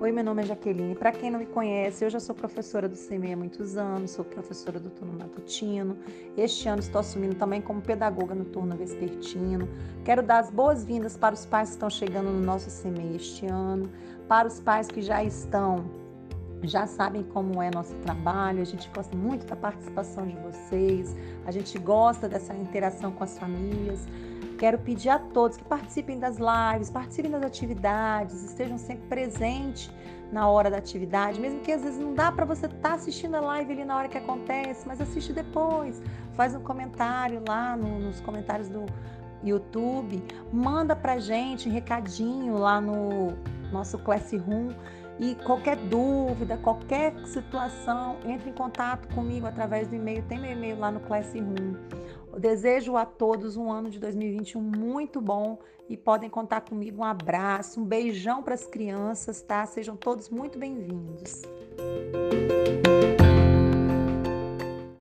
Oi, meu nome é Jaqueline. Para quem não me conhece, eu já sou professora do CME há muitos anos, sou professora do turno matutino. Este ano estou assumindo também como pedagoga no turno vespertino. Quero dar as boas-vindas para os pais que estão chegando no nosso CME este ano, para os pais que já estão já sabem como é nosso trabalho, a gente gosta muito da participação de vocês, a gente gosta dessa interação com as famílias. Quero pedir a todos que participem das lives, participem das atividades, estejam sempre presentes na hora da atividade, mesmo que às vezes não dá para você estar tá assistindo a live ali na hora que acontece, mas assiste depois, faz um comentário lá no, nos comentários do YouTube, manda pra gente um recadinho lá no nosso Classroom e qualquer dúvida, qualquer situação, entre em contato comigo através do e-mail. Tem meu e-mail lá no Classroom. Desejo a todos um ano de 2021 muito bom e podem contar comigo. Um abraço, um beijão para as crianças, tá? Sejam todos muito bem-vindos.